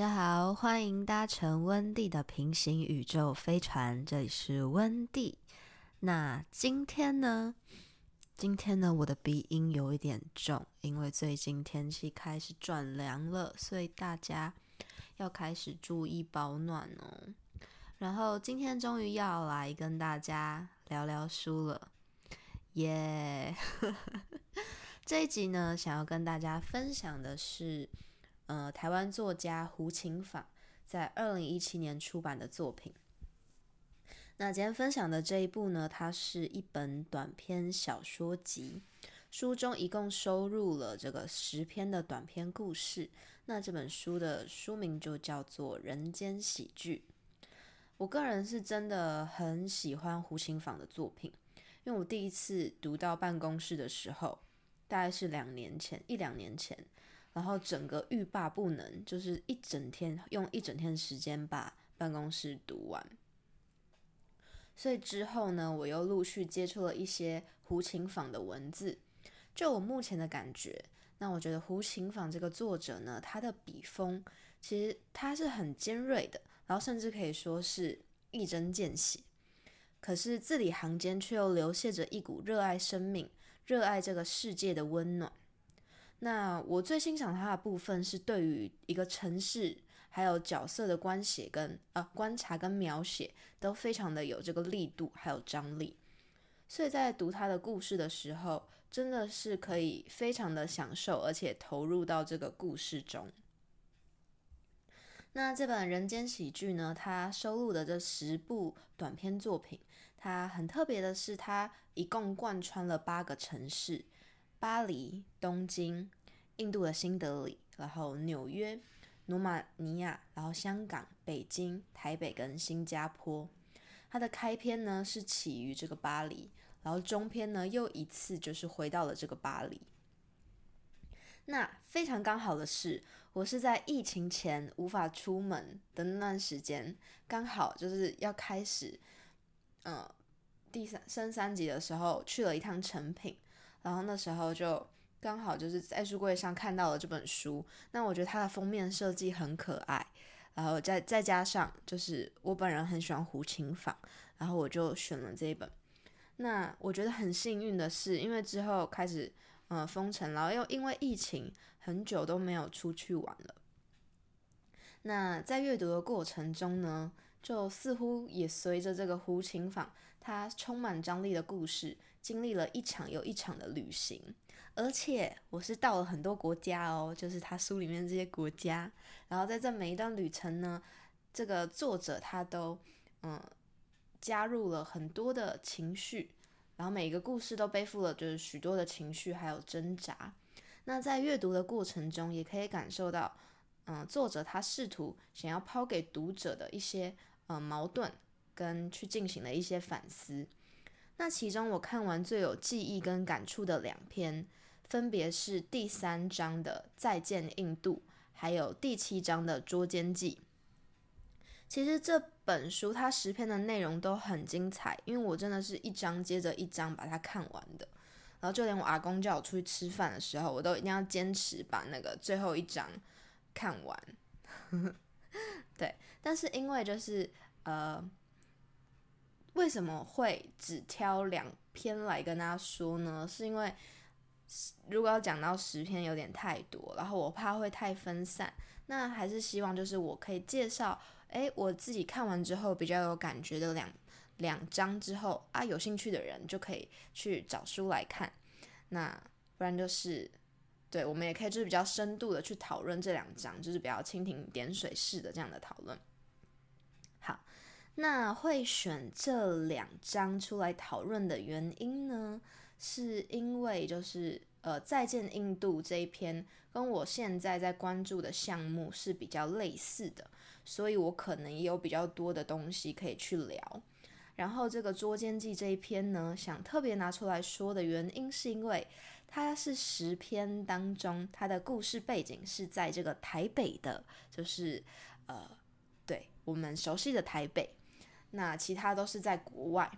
大家好，欢迎搭乘温蒂的平行宇宙飞船，这里是温蒂。那今天呢？今天呢，我的鼻音有一点重，因为最近天气开始转凉了，所以大家要开始注意保暖哦。然后今天终于要来跟大家聊聊书了，耶！这一集呢，想要跟大家分享的是。呃，台湾作家胡琴舫在二零一七年出版的作品。那今天分享的这一部呢，它是一本短篇小说集，书中一共收录了这个十篇的短篇故事。那这本书的书名就叫做《人间喜剧》。我个人是真的很喜欢胡琴舫的作品，因为我第一次读到办公室的时候，大概是两年前，一两年前。然后整个欲罢不能，就是一整天用一整天的时间把办公室读完。所以之后呢，我又陆续接触了一些胡琴坊的文字。就我目前的感觉，那我觉得胡琴坊这个作者呢，他的笔锋其实他是很尖锐的，然后甚至可以说是一针见血。可是字里行间却又流泻着一股热爱生命、热爱这个世界的温暖。那我最欣赏他的部分是对于一个城市还有角色的关写跟呃观察跟描写都非常的有这个力度还有张力，所以在读他的故事的时候，真的是可以非常的享受而且投入到这个故事中。那这本《人间喜剧》呢，它收录的这十部短篇作品，它很特别的是，它一共贯穿了八个城市。巴黎、东京、印度的新德里，然后纽约、罗马尼亚，然后香港、北京、台北跟新加坡。它的开篇呢是起于这个巴黎，然后中篇呢又一次就是回到了这个巴黎。那非常刚好的是，我是在疫情前无法出门的那段时间，刚好就是要开始，嗯，第三升三级的时候去了一趟成品。然后那时候就刚好就是在书柜上看到了这本书，那我觉得它的封面设计很可爱，然后再再加上就是我本人很喜欢胡琴坊，然后我就选了这一本。那我觉得很幸运的是，因为之后开始呃封城，然后又因为疫情很久都没有出去玩了。那在阅读的过程中呢，就似乎也随着这个胡琴坊它充满张力的故事。经历了一场又一场的旅行，而且我是到了很多国家哦，就是他书里面这些国家。然后在这每一段旅程呢，这个作者他都嗯加入了很多的情绪，然后每一个故事都背负了就是许多的情绪还有挣扎。那在阅读的过程中，也可以感受到嗯作者他试图想要抛给读者的一些呃矛盾，跟去进行了一些反思。那其中我看完最有记忆跟感触的两篇，分别是第三章的《再见印度》，还有第七章的《捉奸记》。其实这本书它十篇的内容都很精彩，因为我真的是一章接着一章把它看完的。然后就连我阿公叫我出去吃饭的时候，我都一定要坚持把那个最后一章看完。对，但是因为就是呃。为什么会只挑两篇来跟大家说呢？是因为如果要讲到十篇有点太多，然后我怕会太分散。那还是希望就是我可以介绍，诶，我自己看完之后比较有感觉的两两章之后啊，有兴趣的人就可以去找书来看。那不然就是，对我们也可以就是比较深度的去讨论这两章，就是比较蜻蜓点水式的这样的讨论。好。那会选这两章出来讨论的原因呢？是因为就是呃，再见印度这一篇跟我现在在关注的项目是比较类似的，所以我可能也有比较多的东西可以去聊。然后这个捉奸记这一篇呢，想特别拿出来说的原因，是因为它是十篇当中，它的故事背景是在这个台北的，就是呃，对我们熟悉的台北。那其他都是在国外。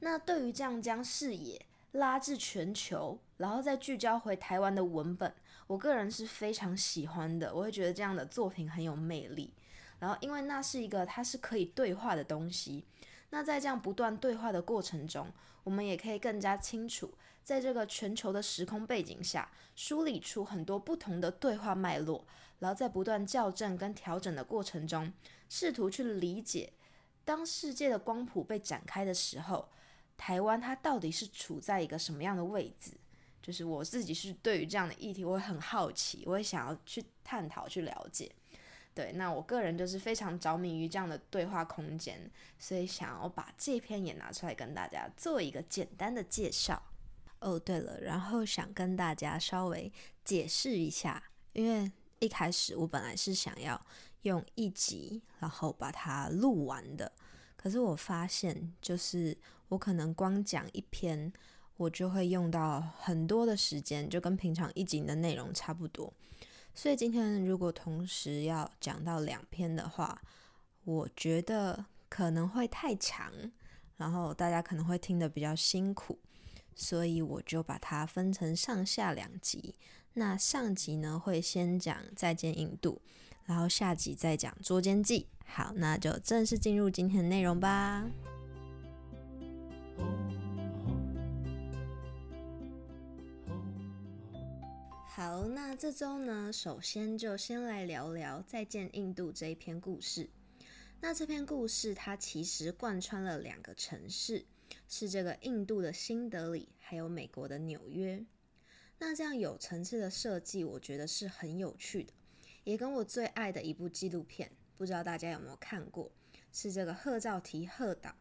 那对于这样将视野拉至全球，然后再聚焦回台湾的文本，我个人是非常喜欢的，我会觉得这样的作品很有魅力。然后，因为那是一个它是可以对话的东西，那在这样不断对话的过程中，我们也可以更加清楚，在这个全球的时空背景下，梳理出很多不同的对话脉络，然后在不断校正跟调整的过程中，试图去理解，当世界的光谱被展开的时候，台湾它到底是处在一个什么样的位置？就是我自己是对于这样的议题，我会很好奇，我会想要去探讨、去了解。对，那我个人就是非常着迷于这样的对话空间，所以想要把这篇也拿出来跟大家做一个简单的介绍。哦，对了，然后想跟大家稍微解释一下，因为一开始我本来是想要用一集，然后把它录完的，可是我发现，就是我可能光讲一篇。我就会用到很多的时间，就跟平常一集的内容差不多。所以今天如果同时要讲到两篇的话，我觉得可能会太长，然后大家可能会听得比较辛苦，所以我就把它分成上下两集。那上集呢会先讲再见印度，然后下集再讲捉奸记。好，那就正式进入今天的内容吧。好，那这周呢，首先就先来聊聊《再见印度》这一篇故事。那这篇故事它其实贯穿了两个城市，是这个印度的新德里，还有美国的纽约。那这样有层次的设计，我觉得是很有趣的，也跟我最爱的一部纪录片，不知道大家有没有看过，是这个贺照提贺导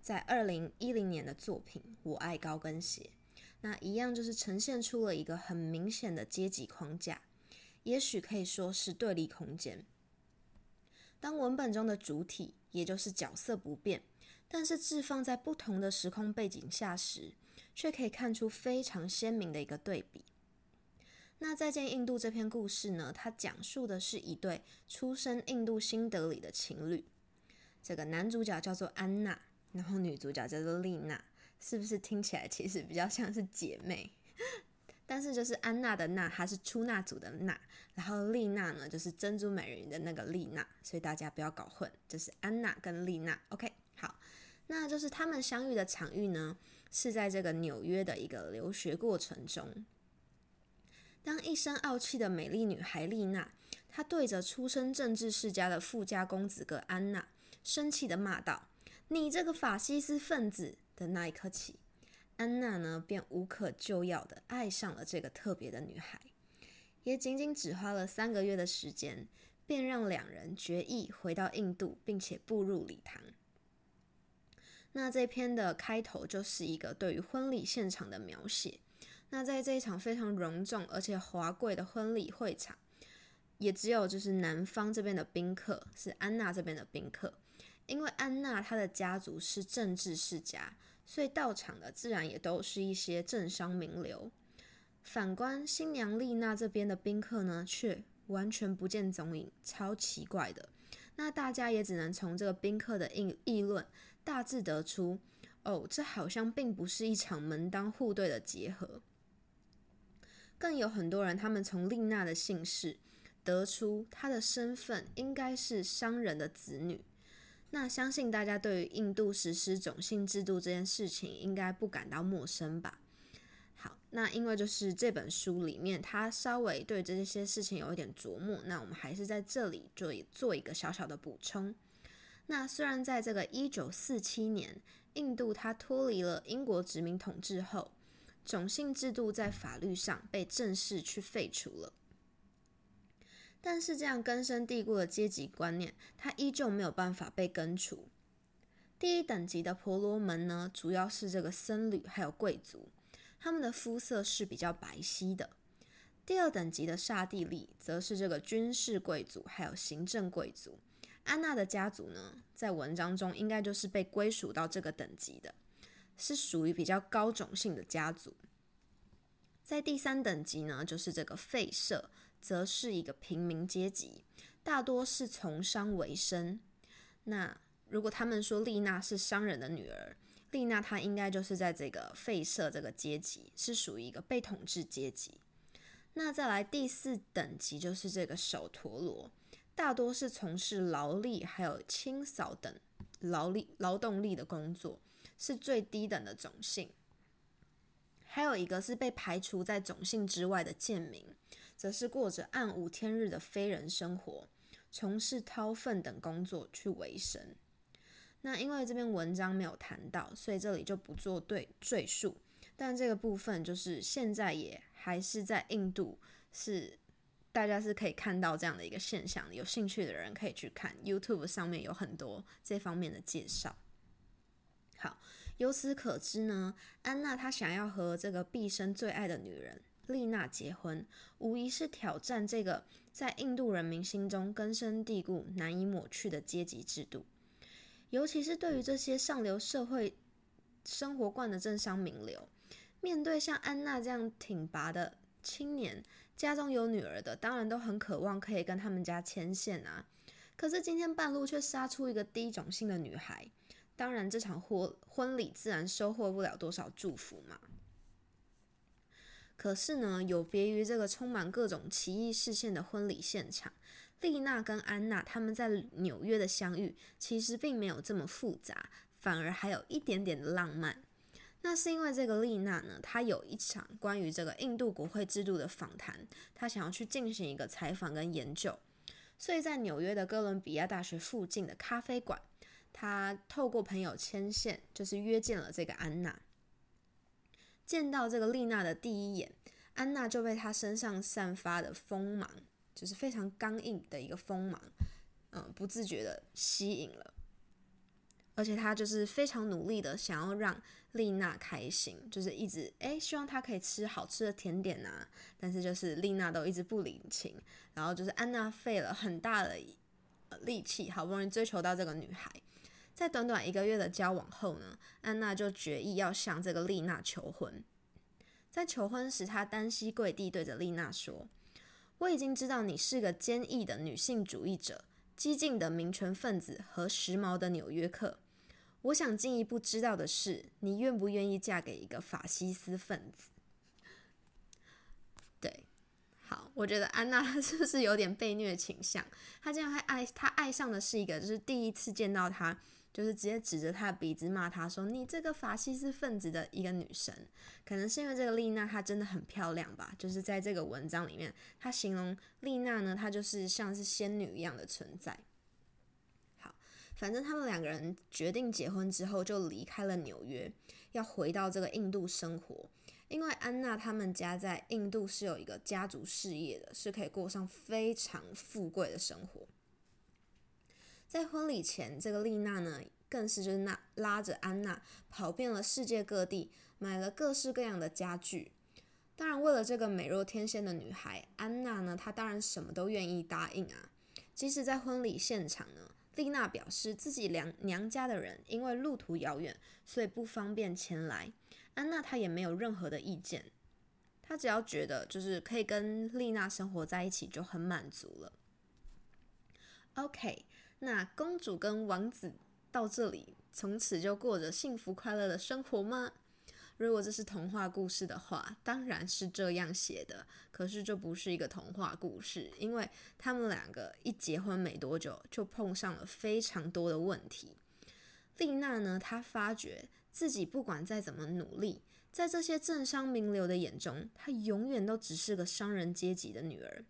在二零一零年的作品《我爱高跟鞋》。那一样就是呈现出了一个很明显的阶级框架，也许可以说是对立空间。当文本中的主体，也就是角色不变，但是置放在不同的时空背景下时，却可以看出非常鲜明的一个对比。那再见印度这篇故事呢？它讲述的是一对出生印度新德里的情侣，这个男主角叫做安娜，然后女主角叫做丽娜。是不是听起来其实比较像是姐妹？但是就是安娜的娜，她是出纳组的娜，然后丽娜呢就是珍珠美人鱼的那个丽娜，所以大家不要搞混，就是安娜跟丽娜。OK，好，那就是他们相遇的场域呢是在这个纽约的一个留学过程中。当一身傲气的美丽女孩丽娜，她对着出身政治世家的富家公子哥安娜，生气的骂道：“你这个法西斯分子！”的那一刻起，安娜呢便无可救药的爱上了这个特别的女孩，也仅仅只花了三个月的时间，便让两人决意回到印度，并且步入礼堂。那这篇的开头就是一个对于婚礼现场的描写。那在这一场非常隆重而且华贵的婚礼会场，也只有就是男方这边的宾客是安娜这边的宾客，因为安娜她的家族是政治世家。所以到场的自然也都是一些政商名流。反观新娘丽娜这边的宾客呢，却完全不见踪影，超奇怪的。那大家也只能从这个宾客的议议论，大致得出，哦，这好像并不是一场门当户对的结合。更有很多人，他们从丽娜的姓氏得出她的身份应该是商人的子女。那相信大家对于印度实施种姓制度这件事情应该不感到陌生吧？好，那因为就是这本书里面，他稍微对这些事情有一点琢磨，那我们还是在这里做做一个小小的补充。那虽然在这个一九四七年，印度它脱离了英国殖民统治后，种姓制度在法律上被正式去废除了。但是这样根深蒂固的阶级观念，它依旧没有办法被根除。第一等级的婆罗门呢，主要是这个僧侣还有贵族，他们的肤色是比较白皙的。第二等级的刹帝利，则是这个军事贵族还有行政贵族。安娜的家族呢，在文章中应该就是被归属到这个等级的，是属于比较高种姓的家族。在第三等级呢，就是这个废社。则是一个平民阶级，大多是从商为生。那如果他们说丽娜是商人的女儿，丽娜她应该就是在这个废社这个阶级，是属于一个被统治阶级。那再来第四等级就是这个手陀螺，大多是从事劳力还有清扫等劳力劳动力的工作，是最低等的种姓。还有一个是被排除在种姓之外的贱民，则是过着暗无天日的非人生活，从事掏粪等工作去维生。那因为这篇文章没有谈到，所以这里就不做对赘述。但这个部分就是现在也还是在印度，是大家是可以看到这样的一个现象。有兴趣的人可以去看 YouTube 上面有很多这方面的介绍。好，由此可知呢，安娜她想要和这个毕生最爱的女人丽娜结婚，无疑是挑战这个在印度人民心中根深蒂固、难以抹去的阶级制度。尤其是对于这些上流社会生活惯的政商名流，面对像安娜这样挺拔的青年，家中有女儿的，当然都很渴望可以跟他们家牵线啊。可是今天半路却杀出一个低种姓的女孩，当然这场婚婚礼自然收获不了多少祝福嘛。可是呢，有别于这个充满各种奇异视线的婚礼现场。丽娜跟安娜他们在纽约的相遇，其实并没有这么复杂，反而还有一点点的浪漫。那是因为这个丽娜呢，她有一场关于这个印度国会制度的访谈，她想要去进行一个采访跟研究，所以在纽约的哥伦比亚大学附近的咖啡馆，他透过朋友牵线，就是约见了这个安娜。见到这个丽娜的第一眼，安娜就被她身上散发的锋芒。就是非常刚硬的一个锋芒，嗯，不自觉的吸引了，而且他就是非常努力的想要让丽娜开心，就是一直诶希望她可以吃好吃的甜点啊，但是就是丽娜都一直不领情，然后就是安娜费了很大的力气，好不容易追求到这个女孩，在短短一个月的交往后呢，安娜就决意要向这个丽娜求婚，在求婚时，她单膝跪地对着丽娜说。我已经知道你是个坚毅的女性主义者、激进的民权分子和时髦的纽约客。我想进一步知道的是，你愿不愿意嫁给一个法西斯分子？对，好，我觉得安娜她 是不是有点被虐倾向？她竟然还爱，她爱上的是一个就是第一次见到她。就是直接指着他的鼻子骂他说：“你这个法西斯分子的一个女神。”可能是因为这个丽娜她真的很漂亮吧？就是在这个文章里面，他形容丽娜呢，她就是像是仙女一样的存在。好，反正他们两个人决定结婚之后，就离开了纽约，要回到这个印度生活。因为安娜他们家在印度是有一个家族事业的，是可以过上非常富贵的生活。在婚礼前，这个丽娜呢，更是就是那拉着安娜跑遍了世界各地，买了各式各样的家具。当然，为了这个美若天仙的女孩安娜呢，她当然什么都愿意答应啊。即使在婚礼现场呢，丽娜表示自己娘娘家的人因为路途遥远，所以不方便前来。安娜她也没有任何的意见，她只要觉得就是可以跟丽娜生活在一起就很满足了。OK。那公主跟王子到这里，从此就过着幸福快乐的生活吗？如果这是童话故事的话，当然是这样写的。可是这不是一个童话故事，因为他们两个一结婚没多久，就碰上了非常多的问题。丽娜呢，她发觉自己不管再怎么努力，在这些政商名流的眼中，她永远都只是个商人阶级的女儿，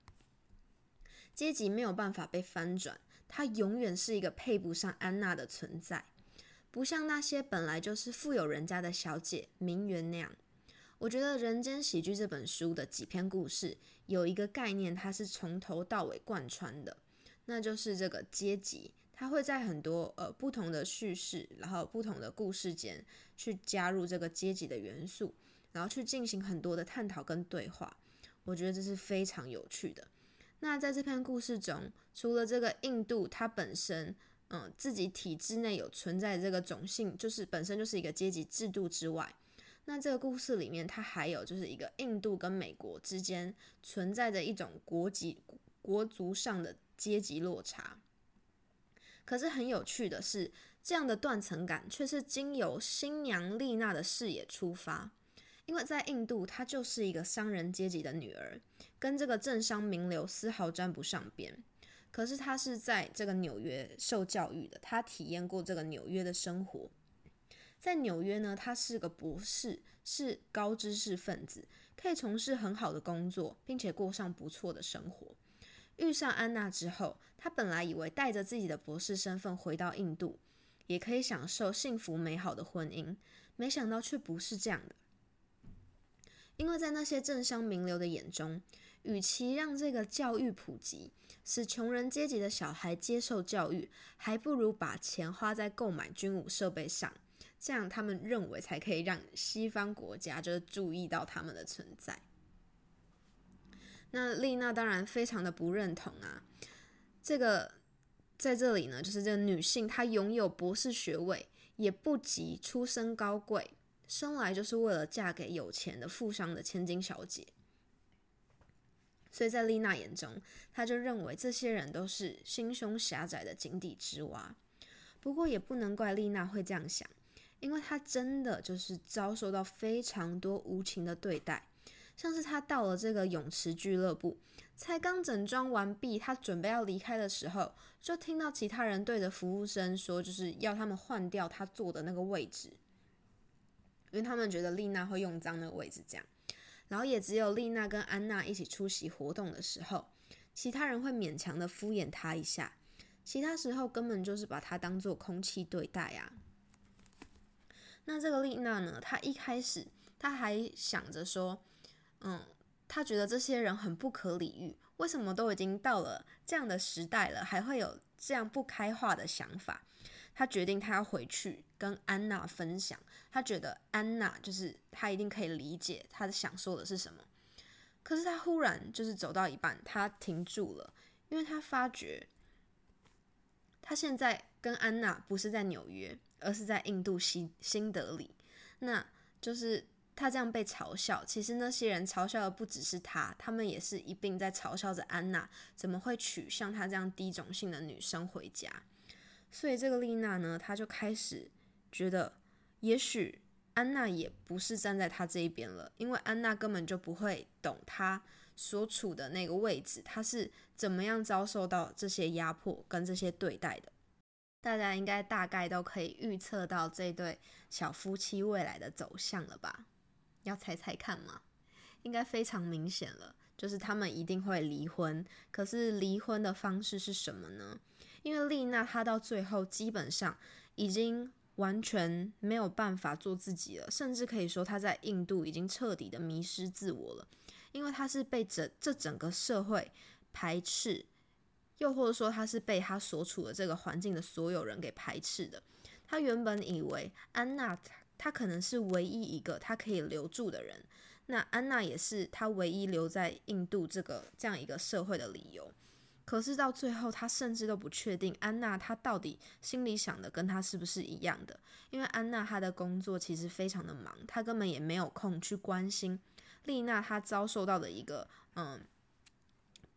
阶级没有办法被翻转。她永远是一个配不上安娜的存在，不像那些本来就是富有人家的小姐名媛那样。我觉得《人间喜剧》这本书的几篇故事有一个概念，它是从头到尾贯穿的，那就是这个阶级。它会在很多呃不同的叙事，然后不同的故事间去加入这个阶级的元素，然后去进行很多的探讨跟对话。我觉得这是非常有趣的。那在这篇故事中，除了这个印度它本身，嗯，自己体制内有存在这个种姓，就是本身就是一个阶级制度之外，那这个故事里面它还有就是一个印度跟美国之间存在着一种国籍国族上的阶级落差。可是很有趣的是，这样的断层感却是经由新娘丽娜的视野出发。因为在印度，她就是一个商人阶级的女儿，跟这个政商名流丝毫沾不上边。可是她是在这个纽约受教育的，她体验过这个纽约的生活。在纽约呢，她是个博士，是高知识分子，可以从事很好的工作，并且过上不错的生活。遇上安娜之后，她本来以为带着自己的博士身份回到印度，也可以享受幸福美好的婚姻，没想到却不是这样的。因为在那些政商名流的眼中，与其让这个教育普及，使穷人阶级的小孩接受教育，还不如把钱花在购买军武设备上，这样他们认为才可以让西方国家就是注意到他们的存在。那丽娜当然非常的不认同啊，这个在这里呢，就是这个女性她拥有博士学位，也不及出身高贵。生来就是为了嫁给有钱的富商的千金小姐，所以在丽娜眼中，她就认为这些人都是心胸狭窄的井底之蛙。不过也不能怪丽娜会这样想，因为她真的就是遭受到非常多无情的对待，像是她到了这个泳池俱乐部，才刚整装完毕，她准备要离开的时候，就听到其他人对着服务生说，就是要他们换掉她坐的那个位置。因为他们觉得丽娜会用脏的位置，这样，然后也只有丽娜跟安娜一起出席活动的时候，其他人会勉强的敷衍她一下，其他时候根本就是把她当做空气对待啊。那这个丽娜呢，她一开始她还想着说，嗯，她觉得这些人很不可理喻，为什么都已经到了这样的时代了，还会有这样不开化的想法？他决定他要回去跟安娜分享。他觉得安娜就是他一定可以理解他想说的是什么，可是他忽然就是走到一半，他停住了，因为他发觉他现在跟安娜不是在纽约，而是在印度新新德里。那就是他这样被嘲笑，其实那些人嘲笑的不只是他，他们也是一并在嘲笑着安娜怎么会娶像她这样低种姓的女生回家。所以这个丽娜呢，她就开始觉得。也许安娜也不是站在他这一边了，因为安娜根本就不会懂他所处的那个位置，他是怎么样遭受到这些压迫跟这些对待的。大家应该大概都可以预测到这对小夫妻未来的走向了吧？要猜猜看吗？应该非常明显了，就是他们一定会离婚。可是离婚的方式是什么呢？因为丽娜她到最后基本上已经。完全没有办法做自己了，甚至可以说她在印度已经彻底的迷失自我了，因为她是被整这整个社会排斥，又或者说她是被她所处的这个环境的所有人给排斥的。她原本以为安娜她可能是唯一一个他可以留住的人，那安娜也是他唯一留在印度这个这样一个社会的理由。可是到最后，他甚至都不确定安娜她到底心里想的跟他是不是一样的，因为安娜她的工作其实非常的忙，她根本也没有空去关心丽娜她遭受到的一个嗯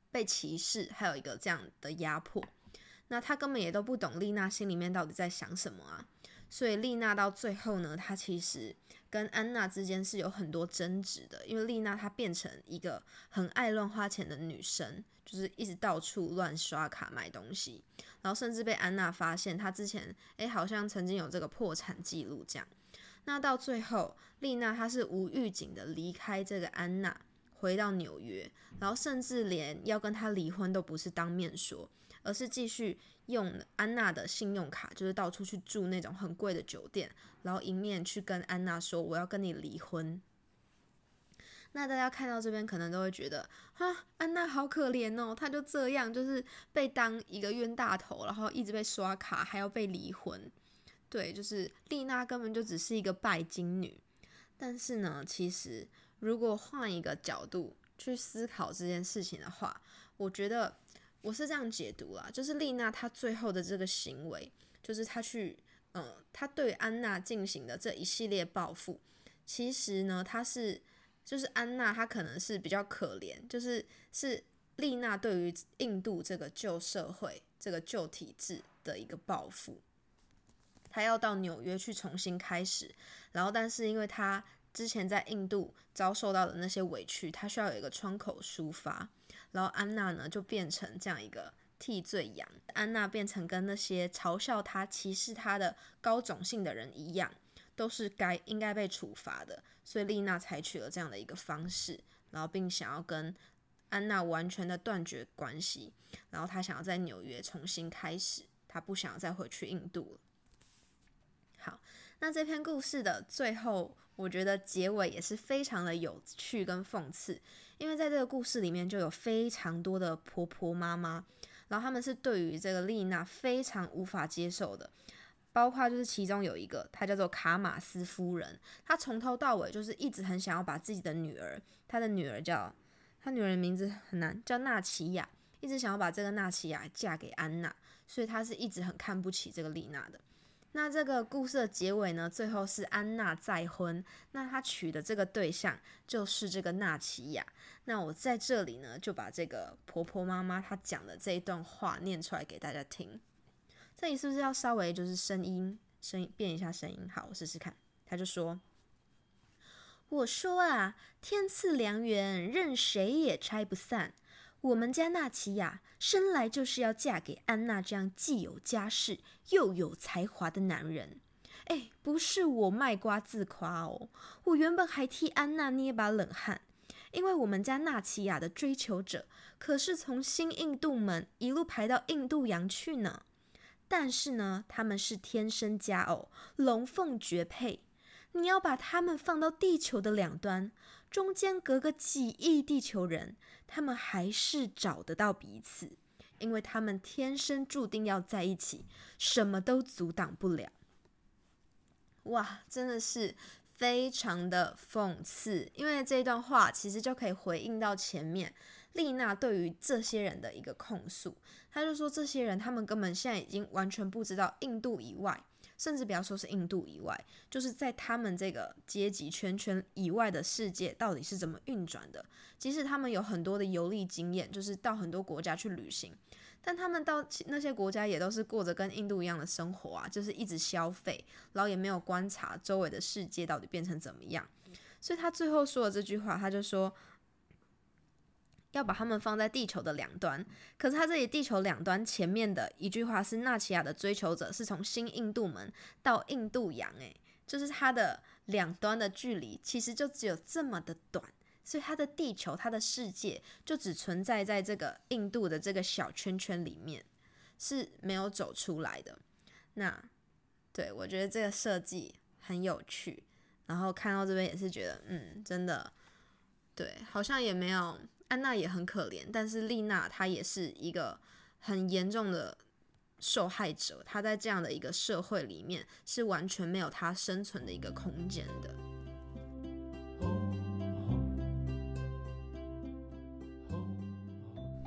被歧视，还有一个这样的压迫，那她根本也都不懂丽娜心里面到底在想什么啊，所以丽娜到最后呢，她其实跟安娜之间是有很多争执的，因为丽娜她变成一个很爱乱花钱的女生。就是一直到处乱刷卡买东西，然后甚至被安娜发现，她之前诶好像曾经有这个破产记录这样。那到最后，丽娜她是无预警的离开这个安娜，回到纽约，然后甚至连要跟她离婚都不是当面说，而是继续用安娜的信用卡，就是到处去住那种很贵的酒店，然后一面去跟安娜说我要跟你离婚。那大家看到这边，可能都会觉得，哈，安娜好可怜哦，她就这样，就是被当一个冤大头，然后一直被刷卡，还要被离婚。对，就是丽娜根本就只是一个拜金女。但是呢，其实如果换一个角度去思考这件事情的话，我觉得我是这样解读啦，就是丽娜她最后的这个行为，就是她去，嗯，她对安娜进行的这一系列报复，其实呢，她是。就是安娜，她可能是比较可怜，就是是丽娜对于印度这个旧社会、这个旧体制的一个报复。她要到纽约去重新开始，然后但是因为她之前在印度遭受到的那些委屈，他需要有一个窗口抒发。然后安娜呢，就变成这样一个替罪羊。安娜变成跟那些嘲笑她、歧视她的高种姓的人一样，都是该应该被处罚的。所以丽娜采取了这样的一个方式，然后并想要跟安娜完全的断绝关系。然后她想要在纽约重新开始，她不想要再回去印度了。好，那这篇故事的最后，我觉得结尾也是非常的有趣跟讽刺。因为在这个故事里面，就有非常多的婆婆妈妈，然后他们是对于这个丽娜非常无法接受的，包括就是其中有一个，她叫做卡马斯夫人，她从头到尾就是一直很想要把自己的女儿，她的女儿叫，她女儿的名字很难，叫纳奇亚，一直想要把这个纳奇亚嫁给安娜，所以她是一直很看不起这个丽娜的。那这个故事的结尾呢？最后是安娜再婚，那她娶的这个对象就是这个纳奇亚。那我在这里呢，就把这个婆婆妈妈她讲的这一段话念出来给大家听。这里是不是要稍微就是声音声音变一下声音？好，我试试看。他就说：“我说啊，天赐良缘，任谁也拆不散。”我们家纳奇亚生来就是要嫁给安娜这样既有家世又有才华的男人。哎，不是我卖瓜自夸哦，我原本还替安娜捏把冷汗，因为我们家纳奇亚的追求者可是从新印度门一路排到印度洋去呢。但是呢，他们是天生佳偶，龙凤绝配。你要把他们放到地球的两端，中间隔个几亿地球人。他们还是找得到彼此，因为他们天生注定要在一起，什么都阻挡不了。哇，真的是非常的讽刺，因为这段话其实就可以回应到前面丽娜对于这些人的一个控诉。她就说，这些人他们根本现在已经完全不知道印度以外。甚至不要说是印度以外，就是在他们这个阶级圈圈以外的世界到底是怎么运转的。即使他们有很多的游历经验，就是到很多国家去旅行，但他们到那些国家也都是过着跟印度一样的生活啊，就是一直消费，然后也没有观察周围的世界到底变成怎么样。所以他最后说的这句话，他就说。要把他们放在地球的两端，可是他这里地球两端前面的一句话是纳奇亚的追求者是从新印度门到印度洋，诶，就是它的两端的距离其实就只有这么的短，所以它的地球它的世界就只存在在这个印度的这个小圈圈里面，是没有走出来的。那对我觉得这个设计很有趣，然后看到这边也是觉得，嗯，真的，对，好像也没有。安娜也很可怜，但是丽娜她也是一个很严重的受害者。她在这样的一个社会里面，是完全没有她生存的一个空间的。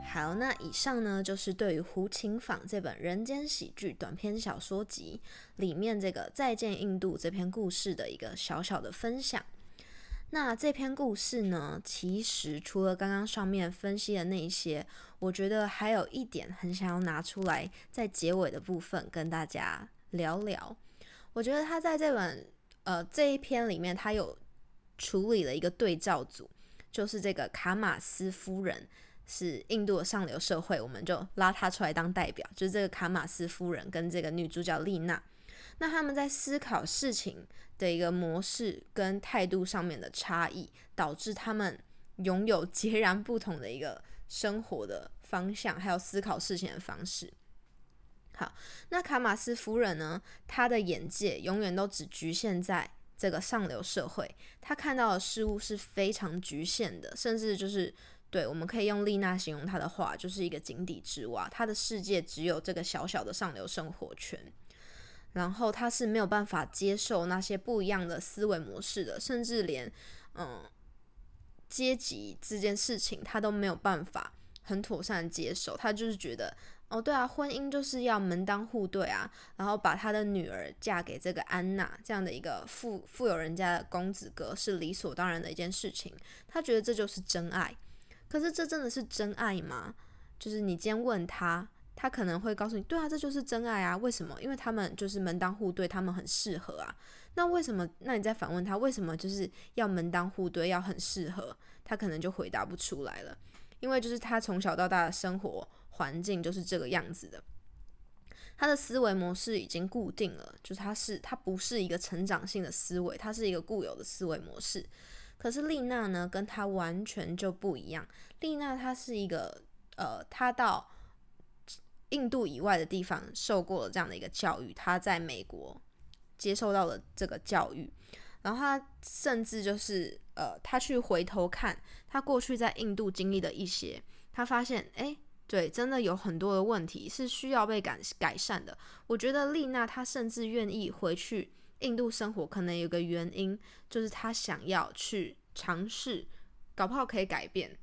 好，那以上呢就是对于《胡琴坊》这本人间喜剧短篇小说集里面这个《再见印度》这篇故事的一个小小的分享。那这篇故事呢，其实除了刚刚上面分析的那一些，我觉得还有一点很想要拿出来，在结尾的部分跟大家聊聊。我觉得他在这本呃这一篇里面，他有处理了一个对照组，就是这个卡马斯夫人是印度的上流社会，我们就拉她出来当代表，就是这个卡马斯夫人跟这个女主角丽娜。那他们在思考事情的一个模式跟态度上面的差异，导致他们拥有截然不同的一个生活的方向，还有思考事情的方式。好，那卡马斯夫人呢？她的眼界永远都只局限在这个上流社会，她看到的事物是非常局限的，甚至就是对，我们可以用丽娜形容她的话，就是一个井底之蛙，她的世界只有这个小小的上流生活圈。然后他是没有办法接受那些不一样的思维模式的，甚至连嗯阶级这件事情他都没有办法很妥善接受。他就是觉得哦，对啊，婚姻就是要门当户对啊，然后把他的女儿嫁给这个安娜这样的一个富富有人家的公子哥是理所当然的一件事情。他觉得这就是真爱，可是这真的是真爱吗？就是你今天问他。他可能会告诉你，对啊，这就是真爱啊！为什么？因为他们就是门当户对，他们很适合啊。那为什么？那你再反问他，为什么就是要门当户对，要很适合？他可能就回答不出来了，因为就是他从小到大的生活环境就是这个样子的，他的思维模式已经固定了，就是他是他不是一个成长性的思维，他是一个固有的思维模式。可是丽娜呢，跟他完全就不一样。丽娜她是一个呃，她到印度以外的地方受过了这样的一个教育，他在美国接受到了这个教育，然后他甚至就是呃，他去回头看他过去在印度经历的一些，他发现哎，对，真的有很多的问题是需要被改改善的。我觉得丽娜她甚至愿意回去。印度生活可能有个原因，就是她想要去尝试，搞不好可以改变，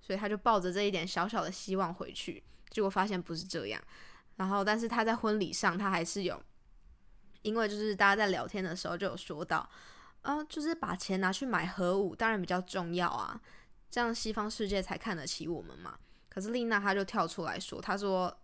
所以他就抱着这一点小小的希望回去，结果发现不是这样。然后，但是他在婚礼上，他还是有，因为就是大家在聊天的时候就有说到，啊，就是把钱拿去买核武，当然比较重要啊，这样西方世界才看得起我们嘛。可是丽娜她就跳出来说，她说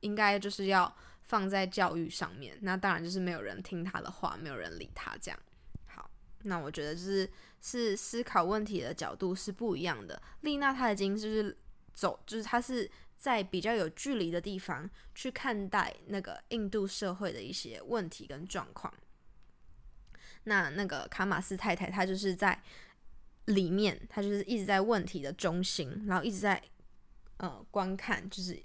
应该就是要。放在教育上面，那当然就是没有人听她的话，没有人理她这样。好，那我觉得就是是思考问题的角度是不一样的。丽娜她已经就是走，就是她是在比较有距离的地方去看待那个印度社会的一些问题跟状况。那那个卡马斯太太，她就是在里面，她就是一直在问题的中心，然后一直在呃观看，就是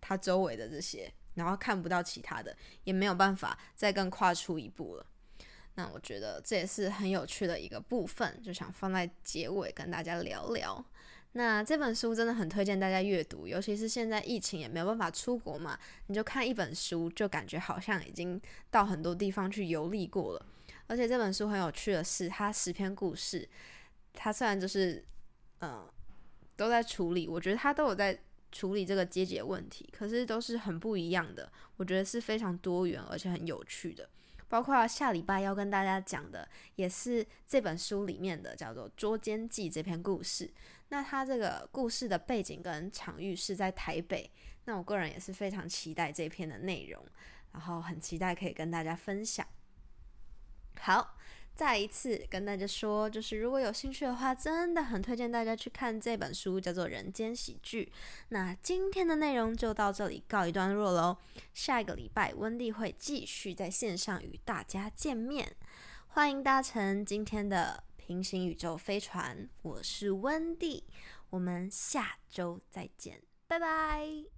她周围的这些。然后看不到其他的，也没有办法再更跨出一步了。那我觉得这也是很有趣的一个部分，就想放在结尾跟大家聊聊。那这本书真的很推荐大家阅读，尤其是现在疫情也没有办法出国嘛，你就看一本书，就感觉好像已经到很多地方去游历过了。而且这本书很有趣的是，它十篇故事，它虽然就是嗯都在处理，我觉得它都有在。处理这个阶级问题，可是都是很不一样的，我觉得是非常多元而且很有趣的。包括下礼拜要跟大家讲的，也是这本书里面的叫做《捉奸记》这篇故事。那它这个故事的背景跟场域是在台北，那我个人也是非常期待这篇的内容，然后很期待可以跟大家分享。好。再一次跟大家说，就是如果有兴趣的话，真的很推荐大家去看这本书，叫做《人间喜剧》。那今天的内容就到这里告一段落喽。下一个礼拜，温蒂会继续在线上与大家见面，欢迎搭乘今天的平行宇宙飞船。我是温蒂，我们下周再见，拜拜。